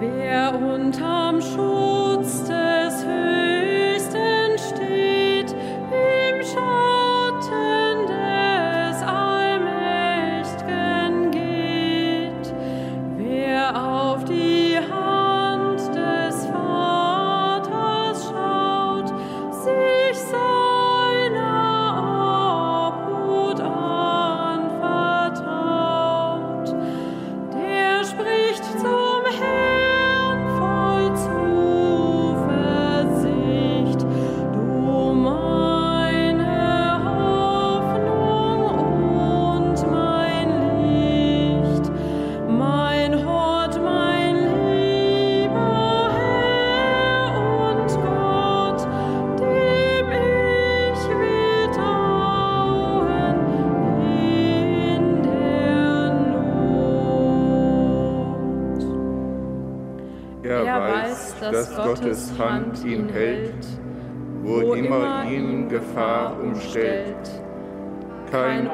Wer unterm Schuh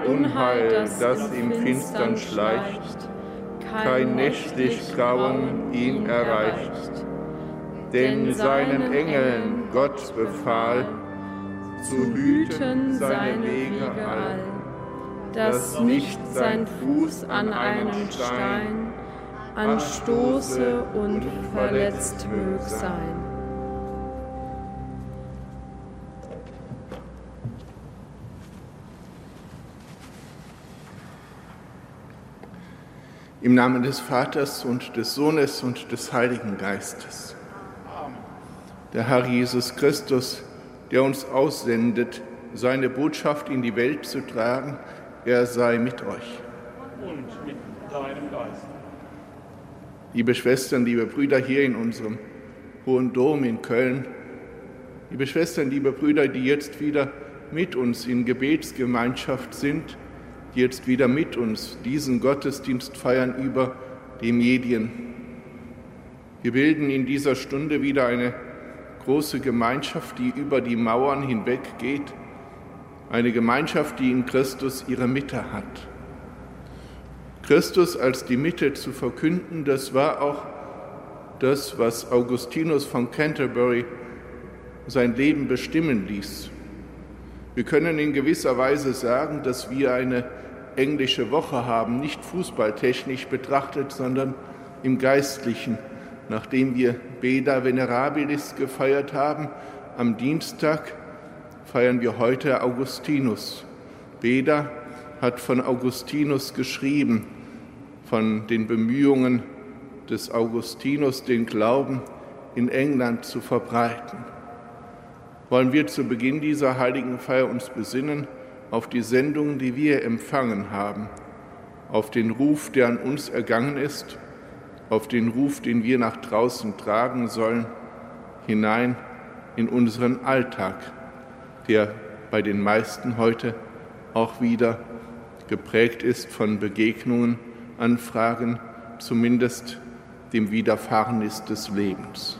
Unheil, das im Finstern schleicht, kein nächtlich Grauen ihn erreicht. Denn seinen Engeln Gott befahl, zu hüten seine Wege all, dass nicht sein Fuß an einen Stein anstoße und verletzt mög sein. Im Namen des Vaters und des Sohnes und des Heiligen Geistes. Der Herr Jesus Christus, der uns aussendet, seine Botschaft in die Welt zu tragen, er sei mit euch. Und mit deinem Geist. Liebe Schwestern, liebe Brüder hier in unserem Hohen Dom in Köln, liebe Schwestern, liebe Brüder, die jetzt wieder mit uns in Gebetsgemeinschaft sind, die jetzt wieder mit uns diesen Gottesdienst feiern über die Medien. Wir bilden in dieser Stunde wieder eine große Gemeinschaft, die über die Mauern hinweg geht, eine Gemeinschaft, die in Christus ihre Mitte hat. Christus als die Mitte zu verkünden, das war auch das, was Augustinus von Canterbury sein Leben bestimmen ließ. Wir können in gewisser Weise sagen, dass wir eine englische Woche haben, nicht fußballtechnisch betrachtet, sondern im geistlichen. Nachdem wir Beda Venerabilis gefeiert haben, am Dienstag feiern wir heute Augustinus. Beda hat von Augustinus geschrieben, von den Bemühungen des Augustinus, den Glauben in England zu verbreiten wollen wir zu Beginn dieser heiligen Feier uns besinnen auf die Sendung, die wir empfangen haben, auf den Ruf, der an uns ergangen ist, auf den Ruf, den wir nach draußen tragen sollen, hinein in unseren Alltag, der bei den meisten heute auch wieder geprägt ist von Begegnungen, Anfragen, zumindest dem Widerfahrenis des Lebens.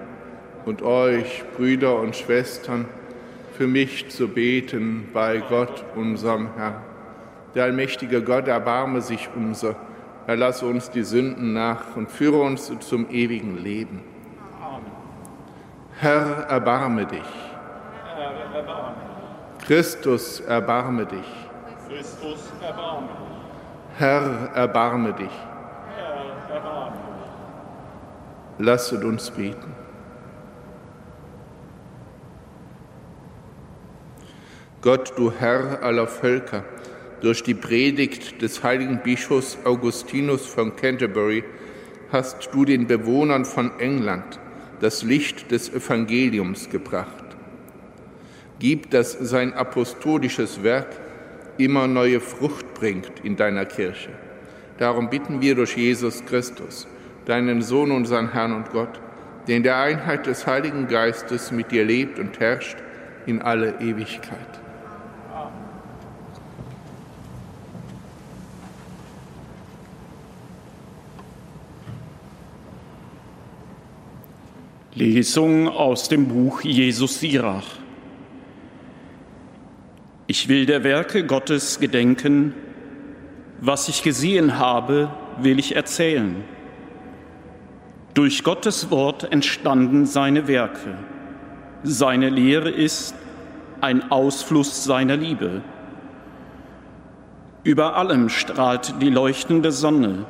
und euch, Brüder und Schwestern, für mich zu beten bei Gott, unserem Herrn. Der allmächtige Gott erbarme sich unser, erlasse uns die Sünden nach und führe uns zum ewigen Leben. Amen. Herr, erbarme dich. Herr, erbarme. Christus, erbarme dich. Christus, erbarme. Herr, erbarme dich. Herr, erbarme. Lasset uns beten. Gott, du Herr aller Völker, durch die Predigt des heiligen Bischofs Augustinus von Canterbury hast du den Bewohnern von England das Licht des Evangeliums gebracht. Gib, dass sein apostolisches Werk immer neue Frucht bringt in deiner Kirche. Darum bitten wir durch Jesus Christus, deinen Sohn, unseren Herrn und Gott, der in der Einheit des Heiligen Geistes mit dir lebt und herrscht in alle Ewigkeit. Lesung aus dem Buch Jesus Sirach. Ich will der Werke Gottes gedenken, was ich gesehen habe, will ich erzählen. Durch Gottes Wort entstanden seine Werke. Seine Lehre ist ein Ausfluss seiner Liebe. Über allem strahlt die leuchtende Sonne.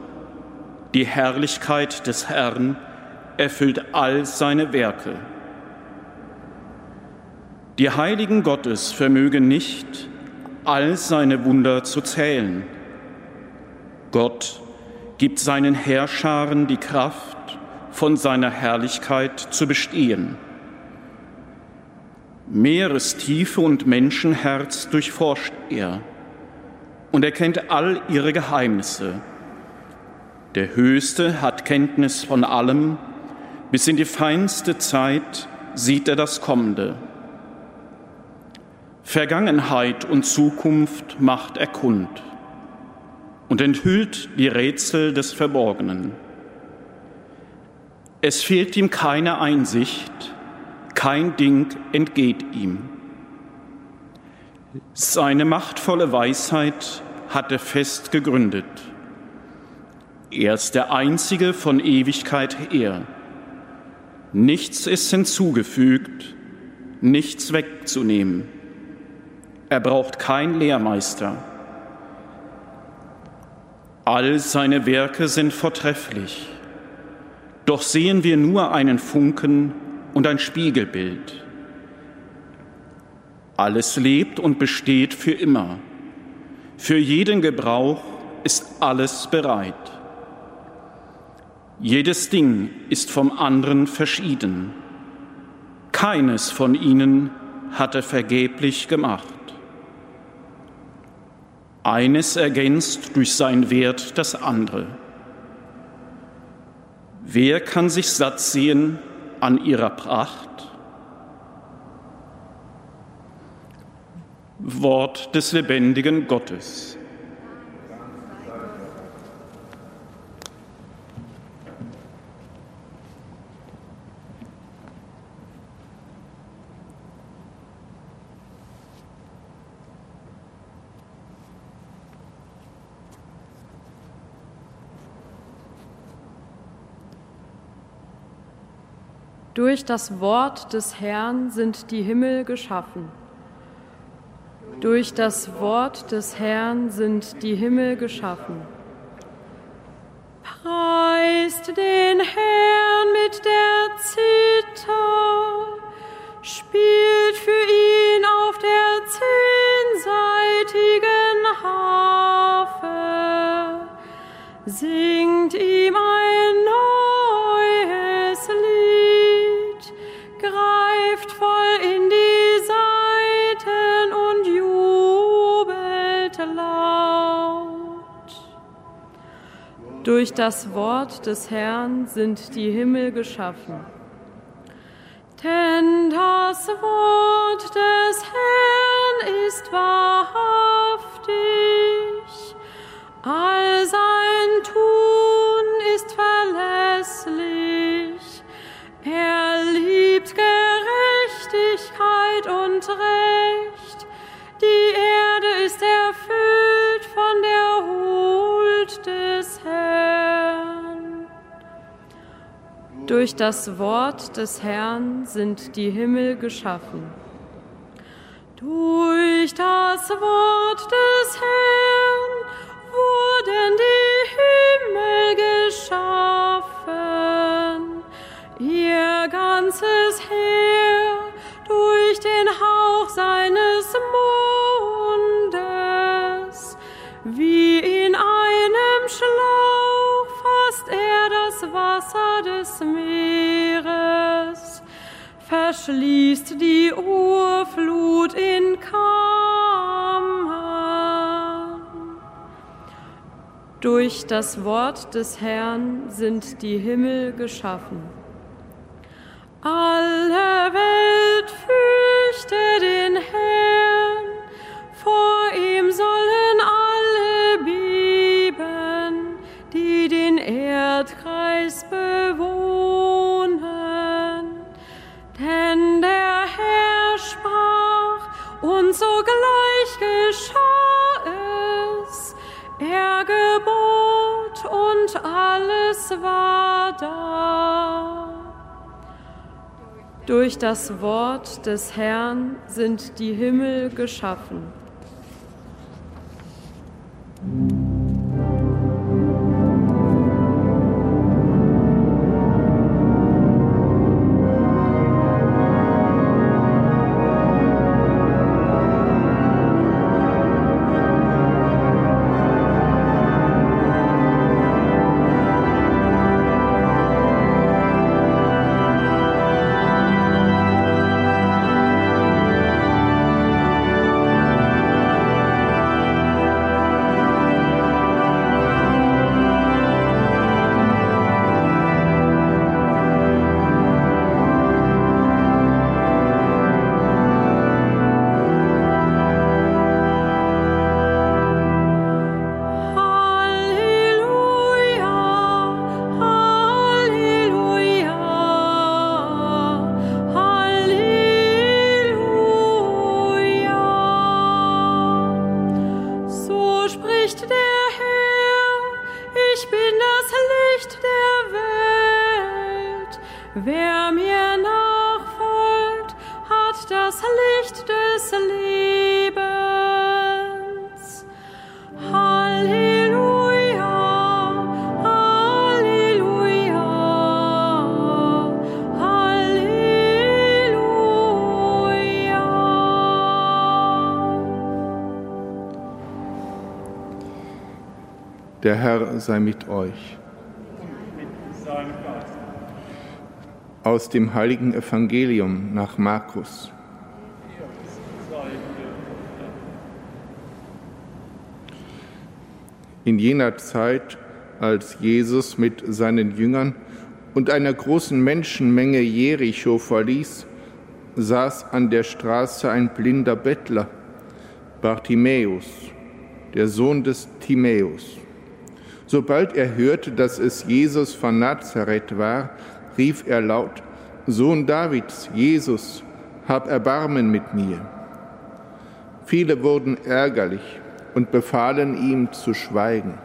Die Herrlichkeit des Herrn erfüllt all seine Werke. Die Heiligen Gottes vermögen nicht, all seine Wunder zu zählen. Gott gibt seinen Herrscharen die Kraft, von seiner Herrlichkeit zu bestehen. Meerestiefe und Menschenherz durchforscht er und erkennt all ihre Geheimnisse. Der Höchste hat Kenntnis von allem, bis in die feinste Zeit sieht er das Kommende. Vergangenheit und Zukunft macht er kund und enthüllt die Rätsel des Verborgenen. Es fehlt ihm keine Einsicht, kein Ding entgeht ihm. Seine machtvolle Weisheit hat er fest gegründet. Er ist der Einzige von Ewigkeit her. Nichts ist hinzugefügt, nichts wegzunehmen. Er braucht kein Lehrmeister. All seine Werke sind vortrefflich. Doch sehen wir nur einen Funken und ein Spiegelbild. Alles lebt und besteht für immer. Für jeden Gebrauch ist alles bereit. Jedes Ding ist vom anderen verschieden. Keines von ihnen hat er vergeblich gemacht. Eines ergänzt durch sein Wert das andere. Wer kann sich satt sehen an ihrer Pracht? Wort des lebendigen Gottes. Durch das Wort des Herrn sind die Himmel geschaffen. Durch das Wort des Herrn sind die Himmel geschaffen. Preist den Herrn mit der Zither, spielt für ihn auf der zehnseitigen Harfe, singt ihm Durch das Wort des Herrn sind die Himmel geschaffen. Denn das Wort des Herrn ist wahrhaftig, all sein Tun ist verlässlich. Er liebt Gerechtigkeit und Recht. Durch das Wort des Herrn sind die Himmel geschaffen. Durch das Wort des Herrn wurden die Himmel geschaffen, ihr ganzes Heer durch den Hauch seines Mundes. Wasser des Meeres, verschließt die Urflut in Kammern. Durch das Wort des Herrn sind die Himmel geschaffen. Alle Welt fürchte den Herrn, Durch das Wort des Herrn sind die Himmel geschaffen. Der Herr sei mit euch. Aus dem heiligen Evangelium nach Markus. In jener Zeit, als Jesus mit seinen Jüngern und einer großen Menschenmenge Jericho verließ, saß an der Straße ein blinder Bettler, Bartimäus, der Sohn des Timäus. Sobald er hörte, dass es Jesus von Nazareth war, rief er laut, Sohn Davids, Jesus, hab Erbarmen mit mir. Viele wurden ärgerlich und befahlen ihm zu schweigen.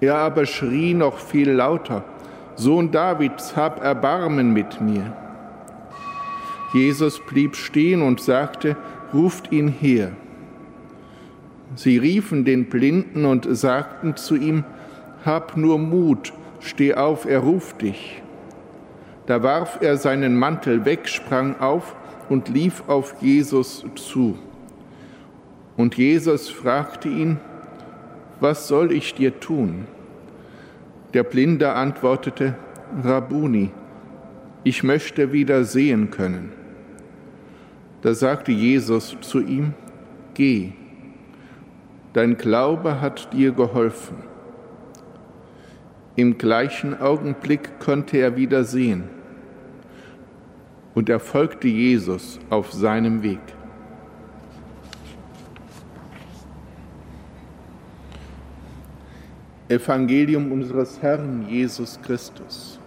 Er aber schrie noch viel lauter, Sohn Davids, hab Erbarmen mit mir. Jesus blieb stehen und sagte, ruft ihn her. Sie riefen den Blinden und sagten zu ihm, Hab nur Mut, steh auf, er ruft dich. Da warf er seinen Mantel weg, sprang auf und lief auf Jesus zu. Und Jesus fragte ihn, Was soll ich dir tun? Der Blinde antwortete, Rabuni, ich möchte wieder sehen können. Da sagte Jesus zu ihm, Geh dein Glaube hat dir geholfen. Im gleichen Augenblick konnte er wieder sehen und er folgte Jesus auf seinem Weg. Evangelium unseres Herrn Jesus Christus.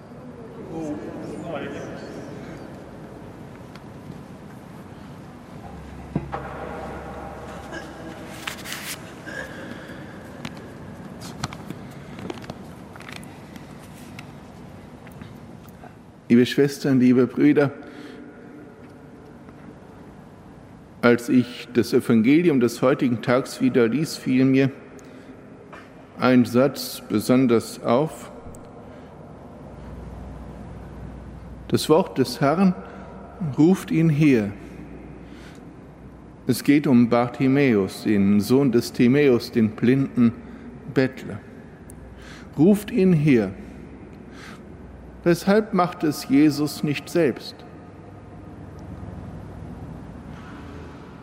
Liebe Schwestern, liebe Brüder, als ich das Evangelium des heutigen Tags wieder lies, fiel mir ein Satz besonders auf. Das Wort des Herrn ruft ihn her. Es geht um Bartimäus, den Sohn des Timäus, den blinden Bettler. Ruft ihn her. Weshalb macht es Jesus nicht selbst?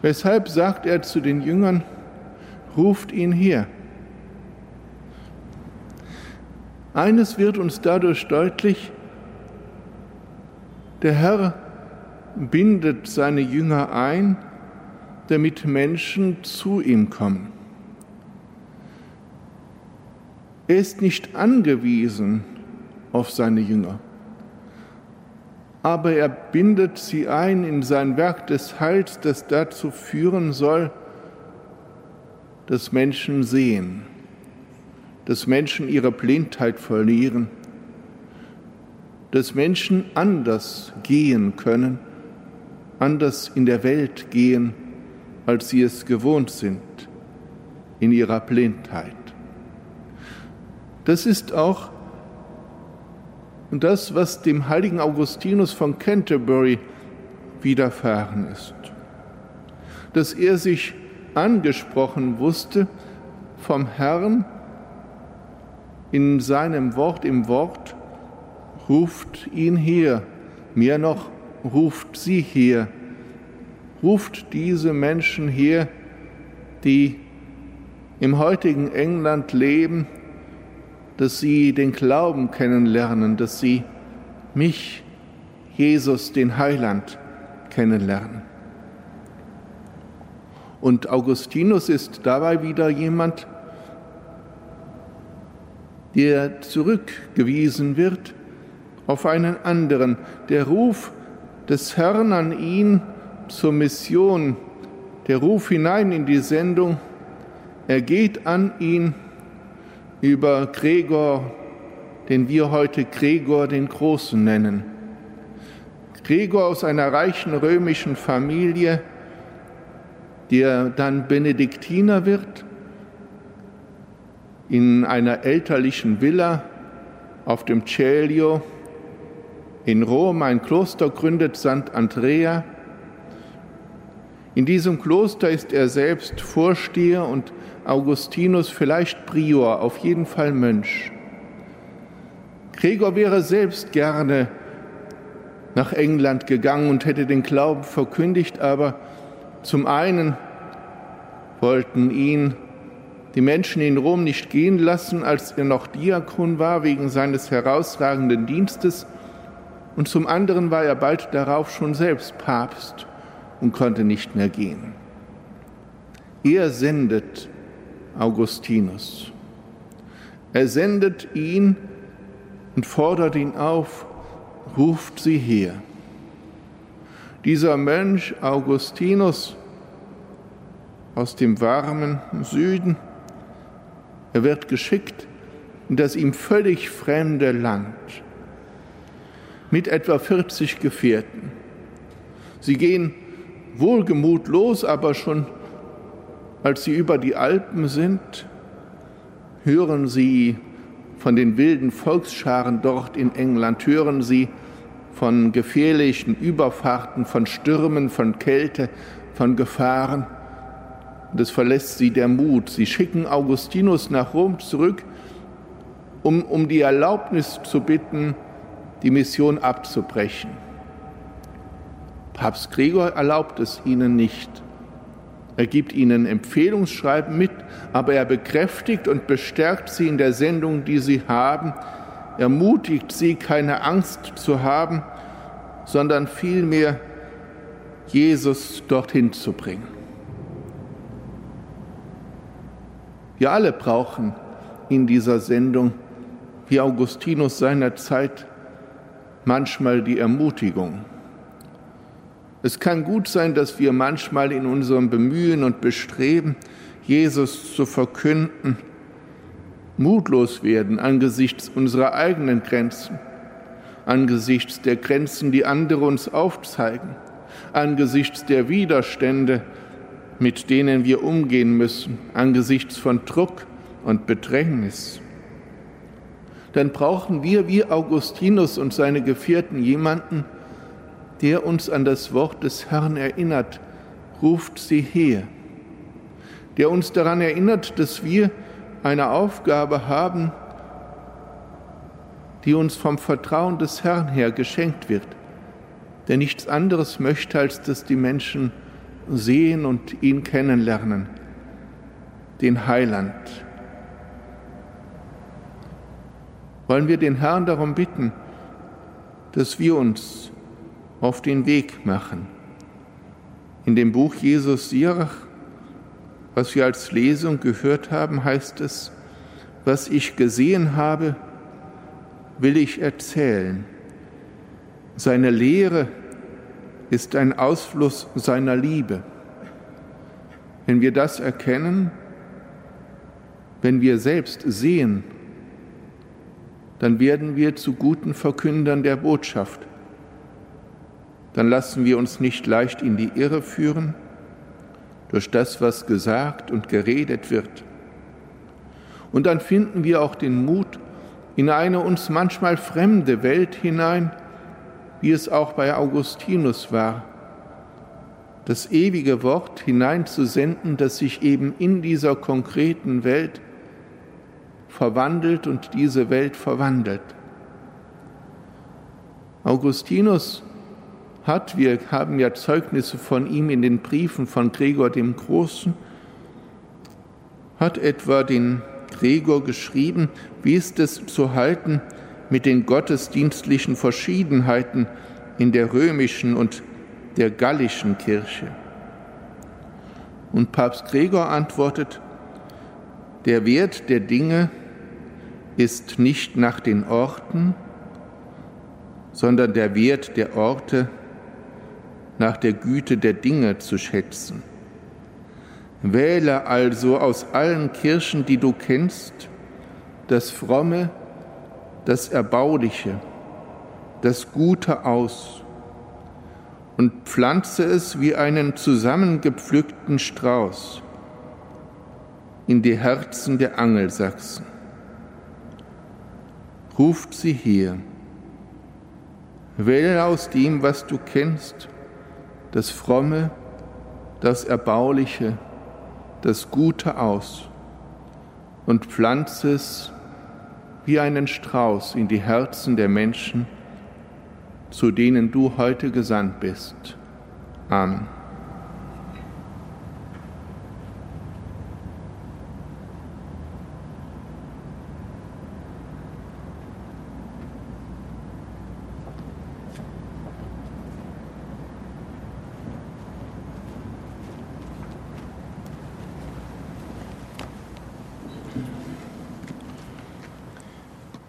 Weshalb sagt er zu den Jüngern, ruft ihn her? Eines wird uns dadurch deutlich, der Herr bindet seine Jünger ein, damit Menschen zu ihm kommen. Er ist nicht angewiesen auf seine Jünger. Aber er bindet sie ein in sein Werk des Heils, das dazu führen soll, dass Menschen sehen, dass Menschen ihre Blindheit verlieren, dass Menschen anders gehen können, anders in der Welt gehen, als sie es gewohnt sind in ihrer Blindheit. Das ist auch und das, was dem heiligen Augustinus von Canterbury widerfahren ist. Dass er sich angesprochen wusste vom Herrn in seinem Wort, im Wort, ruft ihn her, mehr noch, ruft sie her, ruft diese Menschen her, die im heutigen England leben, dass sie den Glauben kennenlernen, dass sie mich, Jesus, den Heiland, kennenlernen. Und Augustinus ist dabei wieder jemand, der zurückgewiesen wird auf einen anderen. Der Ruf des Herrn an ihn zur Mission, der Ruf hinein in die Sendung, er geht an ihn über Gregor, den wir heute Gregor den Großen nennen. Gregor aus einer reichen römischen Familie, der dann Benediktiner wird, in einer elterlichen Villa auf dem Celio in Rom ein Kloster gründet, St. Andrea, In diesem Kloster ist er selbst Vorsteher und Augustinus vielleicht Prior, auf jeden Fall Mönch. Gregor wäre selbst gerne nach England gegangen und hätte den Glauben verkündigt, aber zum einen wollten ihn die Menschen in Rom nicht gehen lassen, als er noch Diakon war, wegen seines herausragenden Dienstes, und zum anderen war er bald darauf schon selbst Papst und konnte nicht mehr gehen. Er sendet Augustinus. Er sendet ihn und fordert ihn auf, ruft sie her. Dieser Mönch Augustinus aus dem warmen Süden, er wird geschickt in das ihm völlig fremde Land mit etwa 40 Gefährten. Sie gehen wohlgemut los, aber schon als sie über die Alpen sind, hören sie von den wilden Volksscharen dort in England, hören sie von gefährlichen Überfahrten, von Stürmen, von Kälte, von Gefahren. Und es verlässt sie der Mut. Sie schicken Augustinus nach Rom zurück, um, um die Erlaubnis zu bitten, die Mission abzubrechen. Papst Gregor erlaubt es ihnen nicht. Er gibt ihnen Empfehlungsschreiben mit, aber er bekräftigt und bestärkt sie in der Sendung, die sie haben, ermutigt sie, keine Angst zu haben, sondern vielmehr Jesus dorthin zu bringen. Wir alle brauchen in dieser Sendung, wie Augustinus seiner Zeit, manchmal die Ermutigung. Es kann gut sein, dass wir manchmal in unserem Bemühen und Bestreben, Jesus zu verkünden, mutlos werden angesichts unserer eigenen Grenzen, angesichts der Grenzen, die andere uns aufzeigen, angesichts der Widerstände, mit denen wir umgehen müssen, angesichts von Druck und Bedrängnis. Dann brauchen wir wie Augustinus und seine Gefährten jemanden, der uns an das Wort des Herrn erinnert, ruft sie her, der uns daran erinnert, dass wir eine Aufgabe haben, die uns vom Vertrauen des Herrn her geschenkt wird, der nichts anderes möchte, als dass die Menschen sehen und ihn kennenlernen, den Heiland, wollen wir den Herrn darum bitten, dass wir uns auf den Weg machen. In dem Buch Jesus Sirach, was wir als Lesung gehört haben, heißt es, was ich gesehen habe, will ich erzählen. Seine Lehre ist ein Ausfluss seiner Liebe. Wenn wir das erkennen, wenn wir selbst sehen, dann werden wir zu guten Verkündern der Botschaft. Dann lassen wir uns nicht leicht in die Irre führen durch das, was gesagt und geredet wird. Und dann finden wir auch den Mut, in eine uns manchmal fremde Welt hinein, wie es auch bei Augustinus war, das ewige Wort hineinzusenden, das sich eben in dieser konkreten Welt verwandelt und diese Welt verwandelt. Augustinus hat, wir haben ja Zeugnisse von ihm in den Briefen von Gregor dem Großen, hat etwa den Gregor geschrieben, wie ist es zu halten mit den gottesdienstlichen Verschiedenheiten in der römischen und der gallischen Kirche. Und Papst Gregor antwortet, der Wert der Dinge ist nicht nach den Orten, sondern der Wert der Orte nach der Güte der Dinge zu schätzen. Wähle also aus allen Kirchen, die du kennst, das Fromme, das Erbauliche, das Gute aus und pflanze es wie einen zusammengepflückten Strauß in die Herzen der Angelsachsen ruft sie her. Wähle aus dem, was du kennst, das Fromme, das Erbauliche, das Gute aus und pflanze es wie einen Strauß in die Herzen der Menschen, zu denen du heute gesandt bist. Amen.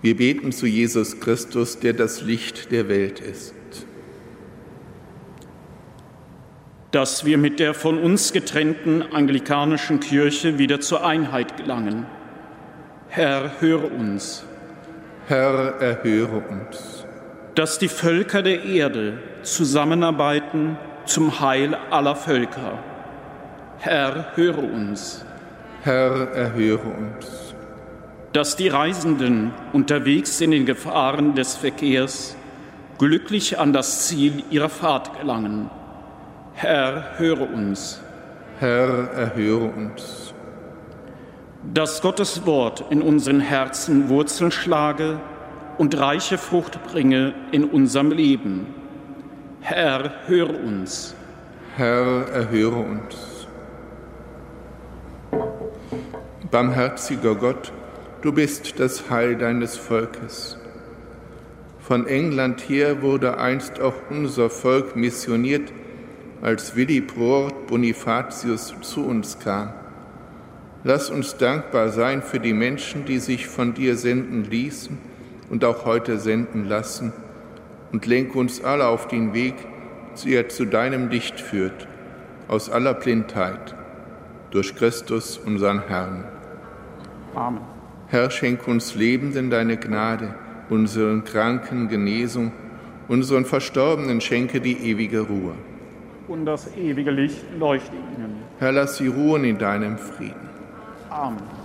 Wir beten zu Jesus Christus, der das Licht der Welt ist. Dass wir mit der von uns getrennten anglikanischen Kirche wieder zur Einheit gelangen. Herr, höre uns. Herr, erhöre uns. Dass die Völker der Erde zusammenarbeiten zum Heil aller Völker. Herr, höre uns. Herr, erhöre uns dass die Reisenden unterwegs in den Gefahren des Verkehrs glücklich an das Ziel ihrer Fahrt gelangen. Herr, höre uns. Herr, erhöre uns. Dass Gottes Wort in unseren Herzen Wurzeln schlage und reiche Frucht bringe in unserem Leben. Herr, höre uns. Herr, erhöre uns. Barmherziger Gott, Du bist das Heil deines Volkes. Von England her wurde einst auch unser Volk missioniert, als Willi Broert Bonifatius zu uns kam. Lass uns dankbar sein für die Menschen, die sich von dir senden ließen und auch heute senden lassen, und lenke uns alle auf den Weg, der zu deinem Licht führt, aus aller Blindheit, durch Christus, unseren Herrn. Amen. Herr, schenk uns Lebenden deine Gnade, unseren Kranken Genesung, unseren Verstorbenen schenke die ewige Ruhe. Und das ewige Licht leuchte ihnen. Herr, lass sie ruhen in deinem Frieden. Amen.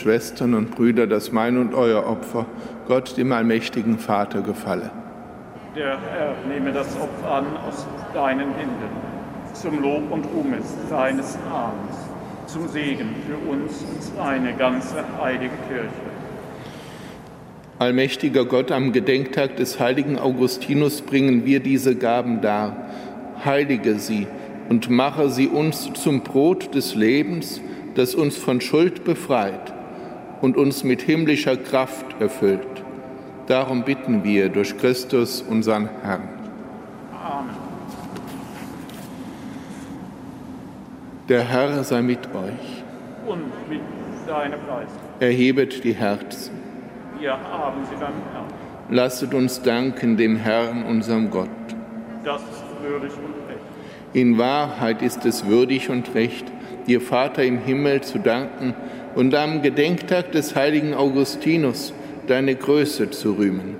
Schwestern und Brüder, dass mein und euer Opfer Gott, dem allmächtigen Vater, gefalle. Der Herr nehme das Opfer an aus deinen Händen, zum Lob und Ruhm seines Namens, zum Segen für uns und seine ganze heilige Kirche. Allmächtiger Gott, am Gedenktag des heiligen Augustinus bringen wir diese Gaben dar. Heilige sie und mache sie uns zum Brot des Lebens, das uns von Schuld befreit und uns mit himmlischer Kraft erfüllt. Darum bitten wir durch Christus, unseren Herrn. Amen. Der Herr sei mit euch. und mit deinem Geist. Erhebet die Herzen. Wir haben sie beim Herrn. Lasset uns danken dem Herrn, unserem Gott. Das ist würdig und recht. In Wahrheit ist es würdig und recht, dir Vater im Himmel zu danken und am Gedenktag des heiligen Augustinus deine Größe zu rühmen.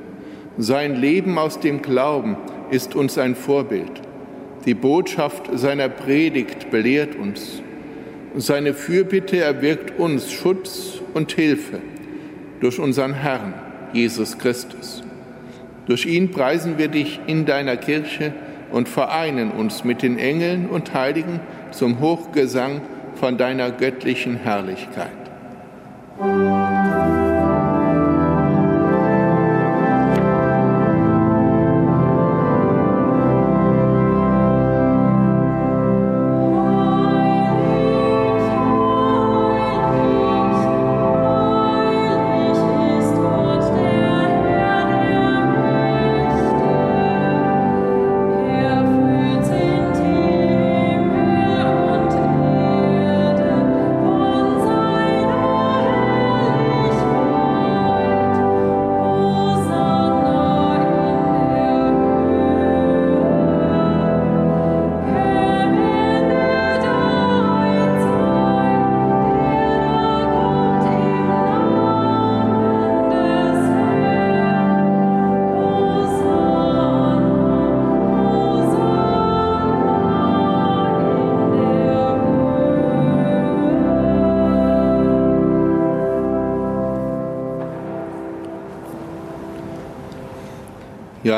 Sein Leben aus dem Glauben ist uns ein Vorbild. Die Botschaft seiner Predigt belehrt uns. Seine Fürbitte erwirkt uns Schutz und Hilfe durch unseren Herrn, Jesus Christus. Durch ihn preisen wir dich in deiner Kirche und vereinen uns mit den Engeln und Heiligen zum Hochgesang von deiner göttlichen Herrlichkeit. Thank you.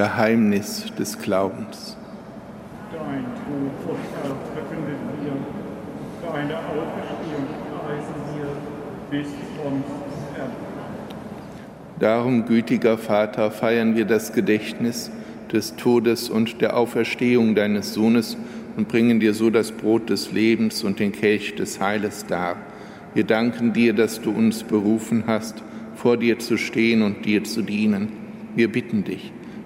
Geheimnis des Glaubens. Dein Tod, Gott, verkünden wir, deine Auferstehung preisen wir bis uns Ende. Darum, gütiger Vater, feiern wir das Gedächtnis des Todes und der Auferstehung deines Sohnes und bringen dir so das Brot des Lebens und den Kelch des Heiles dar. Wir danken dir, dass du uns berufen hast, vor dir zu stehen und dir zu dienen. Wir bitten dich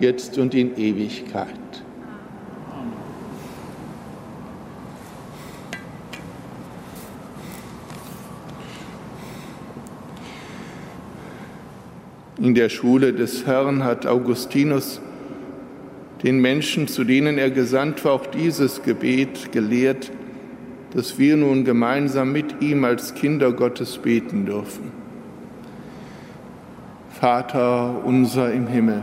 jetzt und in Ewigkeit. In der Schule des Herrn hat Augustinus den Menschen, zu denen er gesandt war, auch dieses Gebet gelehrt, dass wir nun gemeinsam mit ihm als Kinder Gottes beten dürfen. Vater unser im Himmel,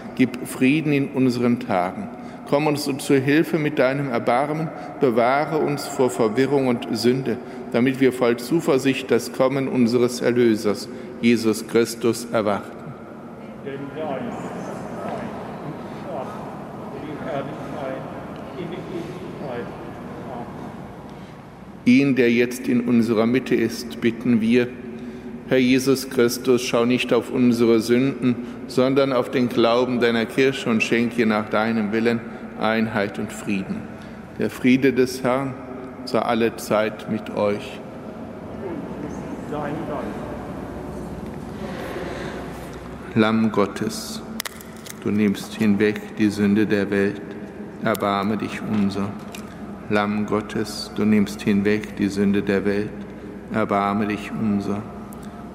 Gib Frieden in unseren Tagen. Komm uns zur Hilfe mit deinem Erbarmen, bewahre uns vor Verwirrung und Sünde, damit wir voll Zuversicht das Kommen unseres Erlösers Jesus Christus erwarten. Ihn, der jetzt in unserer Mitte ist, bitten wir, Herr Jesus Christus, schau nicht auf unsere Sünden, sondern auf den Glauben deiner Kirche und schenke nach deinem Willen Einheit und Frieden. Der Friede des Herrn sei alle Zeit mit euch. Geist. Lamm Gottes, du nimmst hinweg die Sünde der Welt, erbarme dich unser. Lamm Gottes, du nimmst hinweg die Sünde der Welt, erbarme dich unser.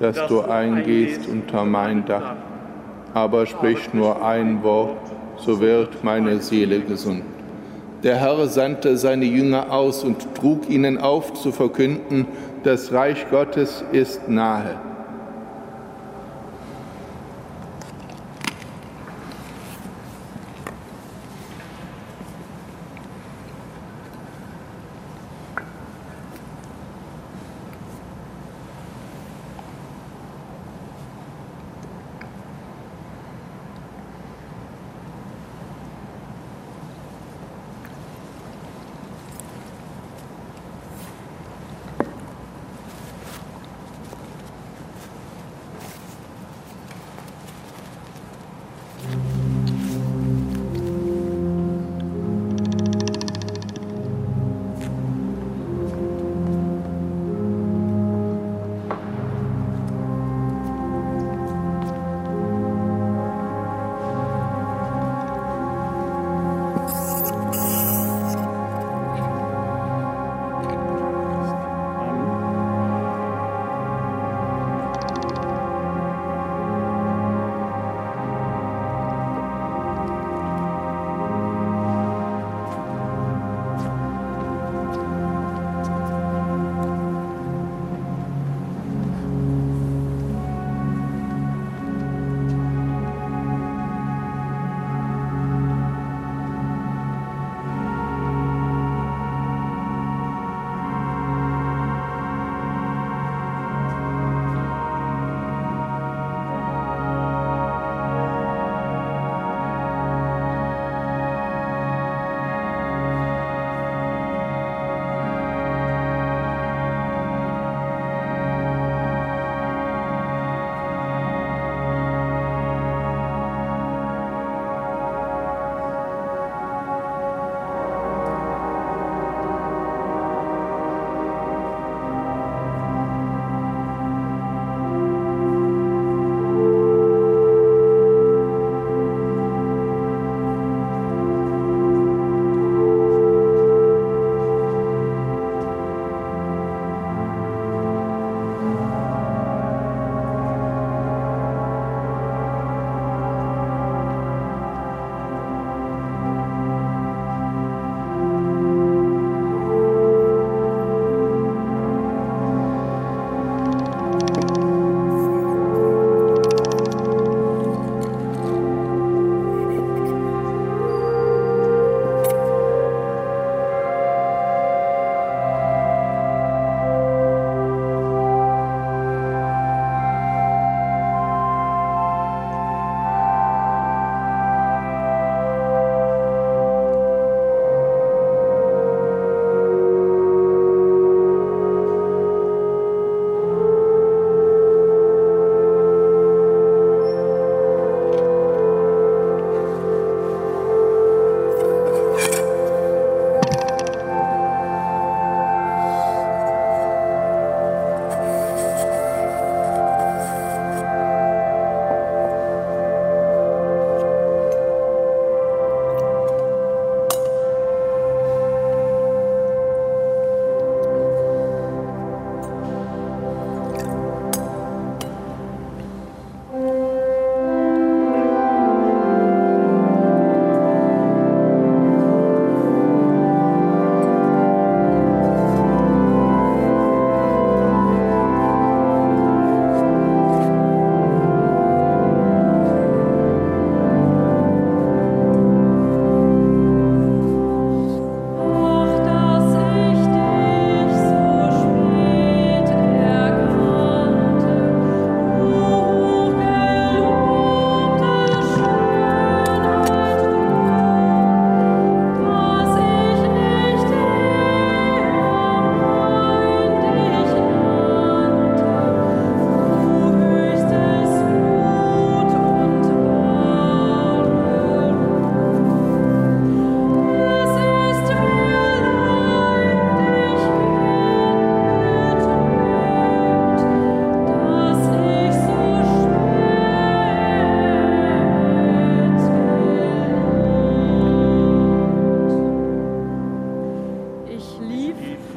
dass du eingehst unter mein Dach, aber sprich nur ein Wort, so wird meine Seele gesund. Der Herr sandte seine Jünger aus und trug ihnen auf zu verkünden, das Reich Gottes ist nahe.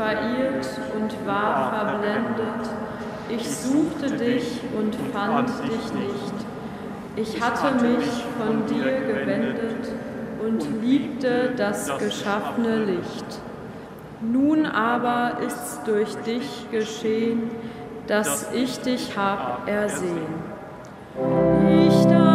verirrt und war verblendet. Ich suchte dich und fand dich nicht. Ich hatte mich von dir gewendet und liebte das geschaffene Licht. Nun aber ist's durch dich geschehen, dass ich dich hab ersehen. Ich darf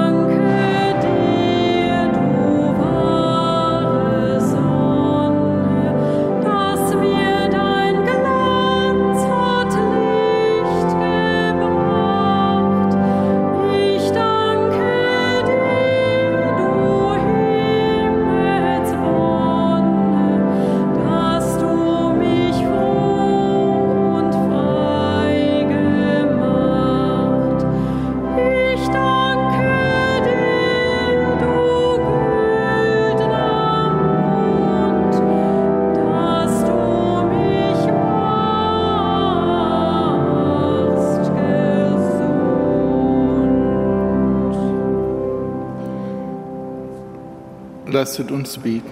Lasset uns beten.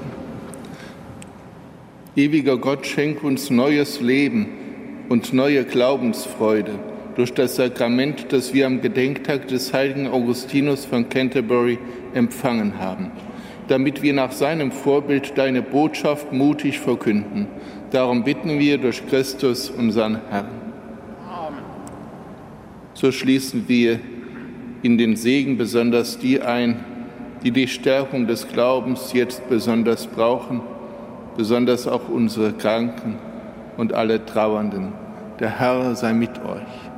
Ewiger Gott, schenk uns neues Leben und neue Glaubensfreude durch das Sakrament, das wir am Gedenktag des heiligen Augustinus von Canterbury empfangen haben, damit wir nach seinem Vorbild deine Botschaft mutig verkünden. Darum bitten wir durch Christus, unseren Herrn. So schließen wir in den Segen besonders die ein, die die Stärkung des Glaubens jetzt besonders brauchen, besonders auch unsere Kranken und alle Trauernden. Der Herr sei mit euch.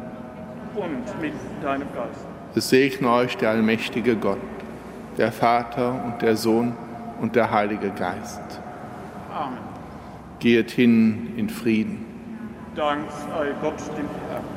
Und mit deinem Geist. Es segne euch der allmächtige Gott, der Vater und der Sohn und der Heilige Geist. Amen. Geht hin in Frieden. Dank sei Gott dem Herrn.